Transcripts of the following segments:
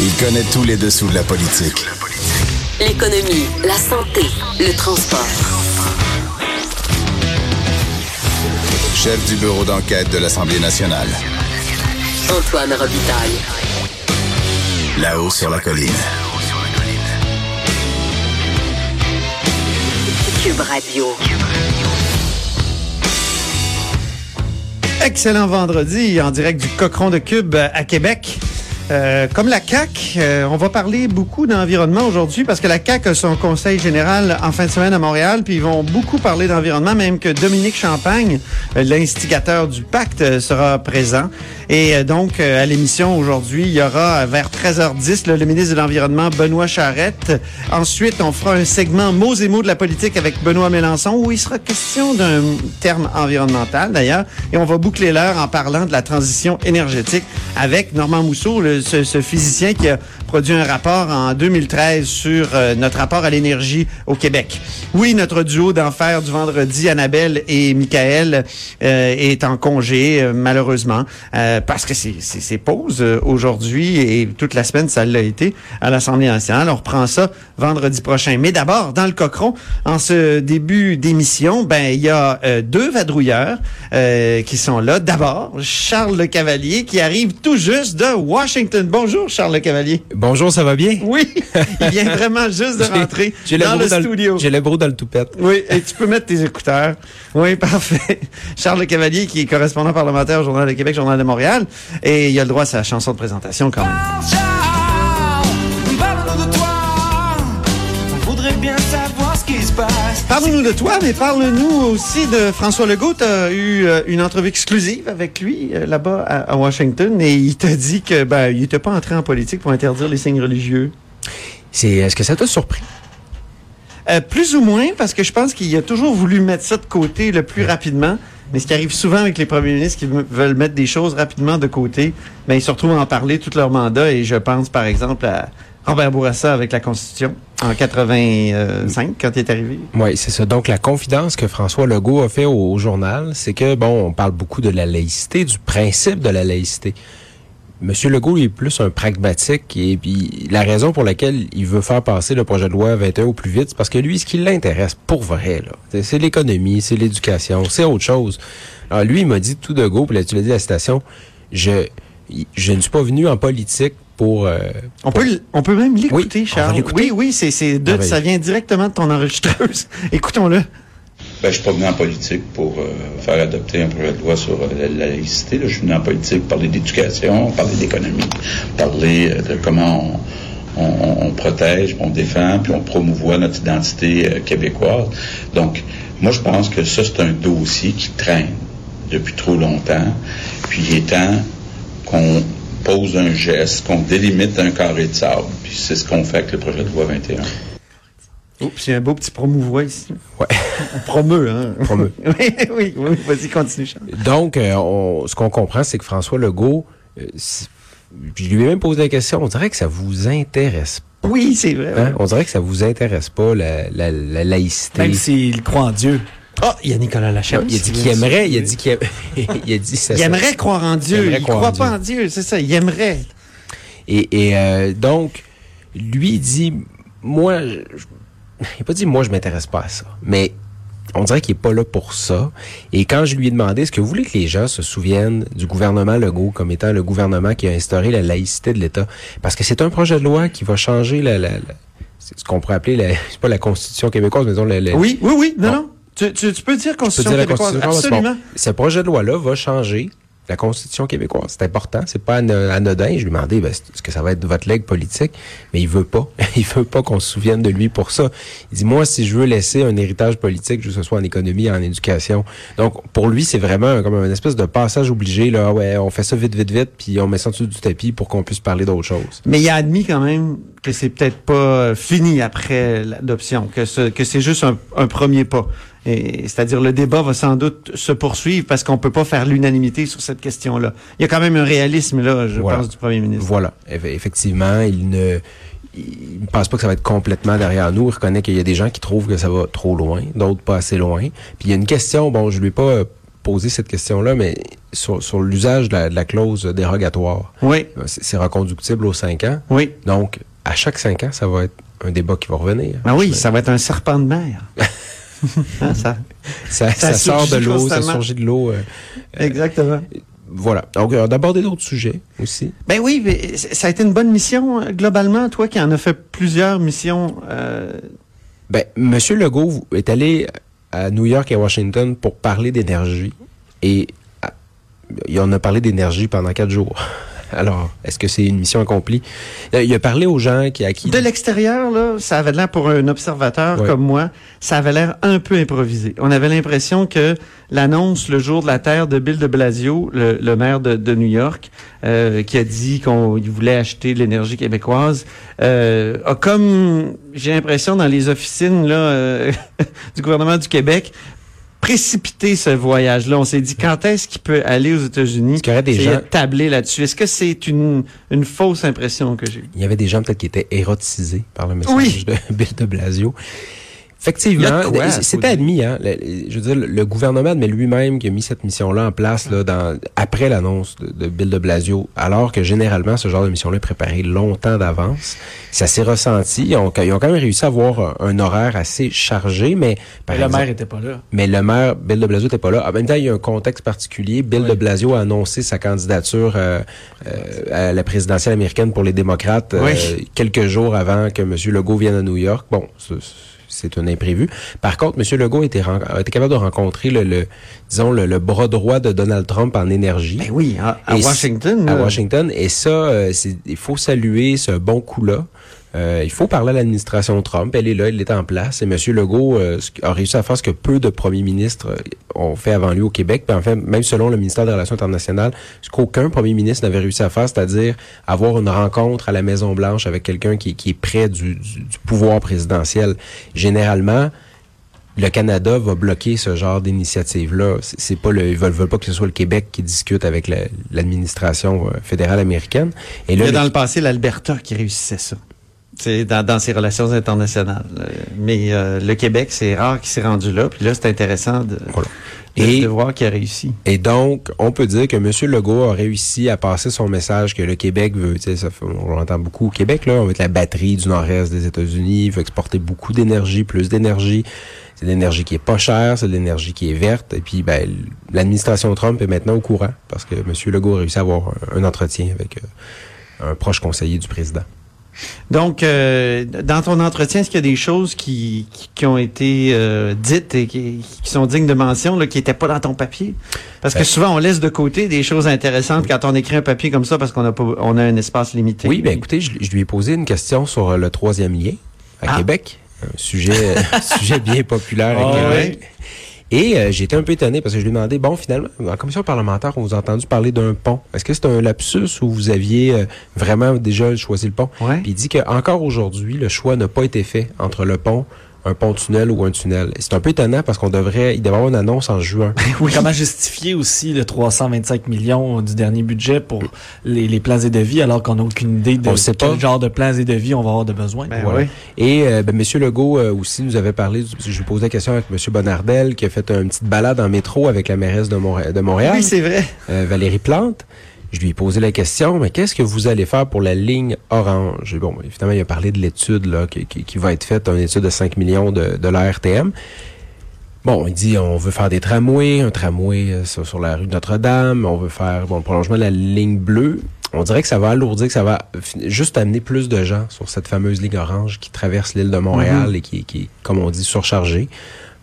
Il connaît tous les dessous de la politique. L'économie, la santé, le transport. Chef du bureau d'enquête de l'Assemblée nationale. Antoine Robitaille. Là-haut sur la colline. Cube Radio. Excellent vendredi en direct du Cochon de Cube à Québec. Euh, comme la CAC, euh, on va parler beaucoup d'environnement aujourd'hui parce que la CAC a son conseil général en fin de semaine à Montréal, puis ils vont beaucoup parler d'environnement, même que Dominique Champagne, euh, l'instigateur du pacte, sera présent. Et donc, à l'émission aujourd'hui, il y aura vers 13h10 le ministre de l'Environnement, Benoît Charette. Ensuite, on fera un segment mots et mots de la politique avec Benoît Mélenchon, où il sera question d'un terme environnemental d'ailleurs. Et on va boucler l'heure en parlant de la transition énergétique avec Normand Mousseau, ce, physicien qui a produit un rapport en 2013 sur euh, notre rapport à l'énergie au Québec. Oui, notre duo d'enfer du vendredi, Annabelle et Michael, euh, est en congé, euh, malheureusement, parce que c'est pause aujourd'hui et toute la semaine, ça l'a été à l'Assemblée nationale. On reprend ça vendredi prochain. Mais d'abord, dans le cochon, en ce début d'émission, ben il y a deux vadrouilleurs qui sont là. D'abord, Charles Le Cavalier qui arrive tout juste de Washington. Bonjour, Charles Le Cavalier. Bonjour, ça va bien? Oui, il vient vraiment juste de rentrer dans le studio. J'ai le brou dans le toupette. Oui, et tu peux mettre tes écouteurs. Oui, parfait. Charles Le Cavalier, qui est correspondant parlementaire au Journal de Québec, Journal de Montréal, et il a le droit à sa chanson de présentation quand même. Parle-nous de toi, mais parle-nous aussi de François Legault. Tu as eu euh, une entrevue exclusive avec lui euh, là-bas à, Washington et il t'a dit que ben, il n'était pas entré en politique pour interdire les signes religieux. C'est est-ce que ça t'a surpris? Euh, Plus ou moins parce que je pense qu'il a toujours voulu mettre ça de côté le plus rapidement. Mais ce qui arrive souvent avec les premiers ministres qui veulent mettre des choses rapidement de côté, ben, ils se retrouvent à en parler tout leur mandat. Et je pense, par exemple, à Robert Bourassa avec la Constitution en 85 quand il est arrivé. Oui, c'est ça. Donc la confidence que François Legault a fait au, journal, c'est que bon, on parle beaucoup de la laïcité, du principe de la laïcité. Monsieur Legault il est plus un pragmatique et puis la raison pour laquelle il veut faire passer le projet de loi 21 au plus vite, c'est parce que lui, ce qui l'intéresse pour vrai, là, c'est l'économie, c'est l'éducation, c'est autre chose. Alors lui, il m'a dit tout de go, puis là, tu l'as dit à la station, je, je ne suis pas venu en politique pour, euh, on peut on peut même l'écouter, Charles. Oui, oui, c'est c'est ah, ça vient directement de ton enregistreuse. Écoutons-le. Ben, je suis pas venu en politique pour euh, faire adopter un projet de loi sur euh, la, laïcité. Je suis venu en politique pour parler d'éducation, parler d'économie, parler de comment on, on, on, protège, on défend, puis on promouvoit notre identité québécoise. Donc, moi, je pense que ça, c'est un dossier qui traîne depuis trop longtemps. Puis il est temps qu'on pose un geste, qu'on délimite un carré de sable. Puis c'est ce qu'on fait avec le projet de loi 21. Oups, c'est un beau petit promouvoir ici. Ouais. On promeut, hein? Promeut. oui, oui, oui, vas-y, continue, Donc, euh, ce qu'on comprend, c'est que François Legault, euh, je lui ai même posé la question, on dirait que ça vous intéresse pas. Oui, c'est vrai. Hein? On dirait que ça vous intéresse pas, la, la, la laïcité. Même s'il croit en Dieu. Ah, il y a Nicolas Lachance. Il a dit qu'il aimerait, il a dit qu'il il a dit ça. Il aimerait croire en Dieu. Il, ne croit pas en Dieu, c'est ça. Il aimerait. Et, et euh, donc, lui dit, moi, je, il n'a pas dit moi je m'intéresse pas à ça, mais on dirait qu'il est pas là pour ça. Et quand je lui ai demandé, est-ce que vous voulez que les gens se souviennent du gouvernement Legault comme étant le gouvernement qui a instauré la laïcité de l'État, parce que c'est un projet de loi qui va changer la, la, ce qu'on pourrait appeler la, c'est pas la Constitution québécoise, mais disons la, Oui, oui, oui, non, non. Tu, tu, tu, peux dire Constitution québécoise, absolument. ce projet de loi-là va changer la Constitution québécoise. C'est important. C'est pas anodin. Je lui demandais ben, est-ce que ça va être votre legs politique, mais il veut pas. il veut pas qu'on se souvienne de lui pour ça. Il dit moi, si je veux laisser un héritage politique, que ce soit en économie, en éducation. Donc pour lui, c'est vraiment comme une espèce de passage obligé. Là, ouais, on fait ça vite, vite, vite, puis on met ça en du tapis pour qu'on puisse parler d'autre chose. Mais il a admis quand même que c'est peut-être pas fini après l'adoption, que, que c'est juste un, un premier pas. C'est-à-dire le débat va sans doute se poursuivre parce qu'on peut pas faire l'unanimité sur cette question-là. Il y a quand même un réalisme là, je pense, du premier ministre. Voilà, effectivement, il ne il ne pense pas que ça va être complètement derrière nous. Il reconnaît qu'il y a des gens qui trouvent que ça va trop loin, d'autres pas assez loin. Puis il y a une question, bon, je lui ai pas poser cette question-là, mais sur, sur l'usage de la, de la clause dérogatoire, Oui, euh, c'est reconductible aux cinq ans. oui. Donc, à chaque cinq ans, ça va être un débat qui va revenir. Ben oui, ça va être un serpent de mer. Hein, ça, ça, ça ça sort de l'eau, ça surgit de l'eau. euh, exactement. voilà. Donc, euh, d'aborder d'autres sujets aussi. Ben oui, mais ça a été une bonne mission euh, globalement. Toi qui en as fait plusieurs missions, euh, Ben, Monsieur Legault est allé à New York et à Washington pour parler d'énergie. Et ah, il en a parlé d'énergie pendant quatre jours. Alors, est-ce que c'est une mission accomplie? Euh, Il a parlé aux gens qui, à qui... de l'extérieur, là, ça avait l'air pour un observateur Ouais. comme moi, ça avait l'air un peu improvisé. On avait l'impression que l'annonce le jour de la Terre de Bill de Blasio, le, le maire de, de New York, euh, qui a dit qu'on voulait acheter de l'énergie québécoise, euh, a comme, j'ai l'impression, dans les officines là, euh, du gouvernement du Québec, précipité ce voyage-là. On s'est dit, quand est-ce qu'il peut aller aux États-Unis? Qu'il y aurait des gens- de tabler là-dessus? Est-ce que c'est une, une fausse impression que j'ai? Il y avait des gens peut-être qui étaient érotisés par le message Oui. de Bill de Blasio. Effectivement, c'était admis. Hein, Le- je veux dire, le- gouvernement admet lui-même qui a mis cette mission-là en place là, dans, après l'annonce de, de Bill de Blasio, alors que généralement, ce genre de mission-là est préparé longtemps d'avance. Ça s'est ressenti. Ils ont, ils ont quand même réussi à avoir un, un horaire assez chargé, mais par Mais le maire était pas là. mais le maire, Bill de Blasio, n'était pas là. En même temps, il y a un contexte particulier. Bill de Blasio a annoncé sa candidature euh, euh, à la présidentielle américaine pour les démocrates euh, Oui. quelques jours avant que M. Legault vienne à New York. Bon, c'est- c'est un imprévu. Par contre, M. Legault été capable de rencontrer le, le disons, le, le bras droit de Donald Trump en énergie. Ben oui, à, Washington. à. Washington. Et ça, euh, il faut saluer ce bon coup-là. Euh, il faut parler à l'administration Trump. Elle est là, elle est en place. Et M. Legault euh, a réussi à faire ce que peu de premiers ministres euh, ont fait avant lui au Québec. Puis en fait, même selon le ministère des Relations internationales, ce qu'aucun premier ministre n'avait réussi à faire, c'est-à-dire avoir une rencontre à la Maison-Blanche avec quelqu'un qui, qui est près du, du- du pouvoir présidentiel. Généralement, le Canada va bloquer ce genre d'initiative-là. C'est pas le, ils veulent, veulent pas que ce soit le Québec qui discute avec la- l'administration euh, fédérale américaine. Et Il là, y a le- dans le passé l'Alberta qui réussissait ça. C'est dans, dans ses relations internationales. Euh, Mais euh, le Québec, c'est rare qu'il s'est rendu là. Puis là, c'est intéressant de, Voilà. de, Et- de voir qu'il a réussi. Et donc, on peut dire que M. Legault a réussi à passer son message que le Québec veut, ça on l'entend beaucoup au Québec, là, on veut être la batterie du nord-est des États-Unis, il veut exporter beaucoup d'énergie, plus d'énergie. C'est de l'énergie qui est pas chère, c'est de l'énergie qui est verte. Et puis, ben, l'administration Trump est maintenant au courant parce que M. Legault a réussi à avoir un, un entretien avec euh, un proche conseiller du président. Donc, euh, dans ton entretien, est-ce qu'il y a des choses qui, qui, qui ont été euh, dites et qui, qui sont dignes de mention, là, qui n'étaient pas dans ton papier? Parce que Ben- souvent, on laisse de côté des choses intéressantes quand on écrit un papier comme ça parce qu'on a, pas, on a un espace limité. Oui, ben écoutez, je, je lui ai posé une question sur euh, le troisième lien à Ah. Québec. Un sujet, un sujet bien populaire à Ah Québec. Et euh, j'ai été un peu étonné parce que je lui ai demandé, bon, finalement, en commission parlementaire, on vous a entendu parler d'un pont. Est-ce que c'est un lapsus ou vous aviez euh, vraiment déjà choisi le pont? Ouais. Puis il dit qu'encore aujourd'hui, le choix n'a pas été fait entre le pont, un pont-tunnel ou un tunnel. C'est un peu étonnant parce qu'on devrait, il devrait avoir une annonce en juin. Comment justifier aussi le 325 millions du dernier budget pour les, les plans et devis alors qu'on n'a aucune idée de On le sait quel pas. genre de plans et devis on va avoir de besoin? Ben Voilà. oui. Et euh, ben, M. Legault euh, aussi nous avait parlé, du- je lui posais la question avec M. Bonardel, qui a fait une petite balade en métro avec la mairesse de Montréal, Oui, c'est vrai. euh, Valérie Plante. Je lui ai posé la question, mais qu'est-ce que vous allez faire pour la ligne orange? Bon, évidemment, il a parlé de l'étude là, qui, qui- qui va être faite, une étude de 5 millions de, de la RTM. Bon, il dit on veut faire des tramways, un tramway euh, sur, sur la rue Notre-Dame, on veut faire bon, le prolongement de la ligne bleue. On dirait que ça va alourdir, que ça va juste amener plus de gens sur cette fameuse ligne orange qui traverse l'île de Montréal et qui, qui est, comme on dit, surchargée.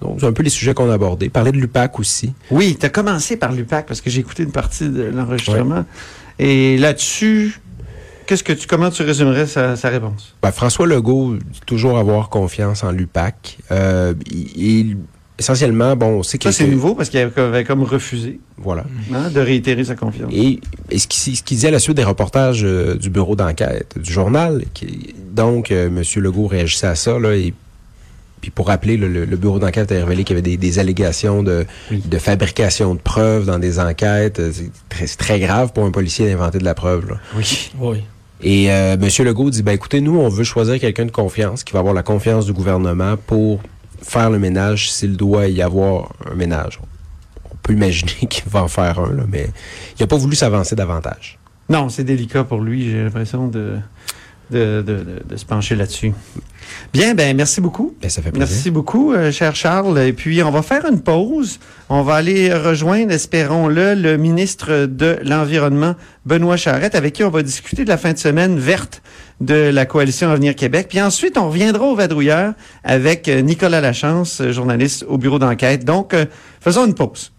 Donc, c'est un peu les sujets qu'on a abordés. Parler de l'UPAC aussi. Oui, tu as commencé par l'UPAC parce que j'ai écouté une partie de l'enregistrement. Et là-dessus, qu'est-ce que tu, comment tu résumerais sa, sa réponse? Ben, François Legault dit toujours avoir confiance en l'UPAC. Euh, il, essentiellement, bon, on sait que... Ça, c'est nouveau parce qu'il avait comme refusé Voilà. hein, de réitérer sa confiance. Et, et ce qu'il ce qu'il disait à la suite des reportages euh, du bureau d'enquête, du journal, qui, donc euh, M. Legault réagissait à ça, là, et puis pour rappeler, le, bureau d'enquête a révélé qu'il y avait des, des allégations de, de fabrication de preuves dans des enquêtes. C'est très, grave pour un policier d'inventer de la preuve. Là. Oui. Oui. Et euh, M. Legault dit, ben écoutez, nous, on veut choisir quelqu'un de confiance, qui va avoir la confiance du gouvernement pour faire le ménage s'il doit y avoir un ménage. On peut imaginer qu'il va en faire un, là, mais il n'a pas voulu s'avancer davantage. Non, c'est délicat pour lui, j'ai l'impression de, de, de, de, de se pencher là-dessus. Bien, ben merci beaucoup. Ben, ça fait plaisir. Merci beaucoup, euh, cher Charles. Et puis, on va faire une pause. On va aller rejoindre, espérons-le, le ministre de l'Environnement, Benoît Charette, avec qui on va discuter de la fin de semaine verte de la coalition Avenir Québec. Puis ensuite, on reviendra au Vadrouilleur avec euh, Nicolas Lachance, journaliste au bureau d'enquête. Donc, euh, faisons une pause.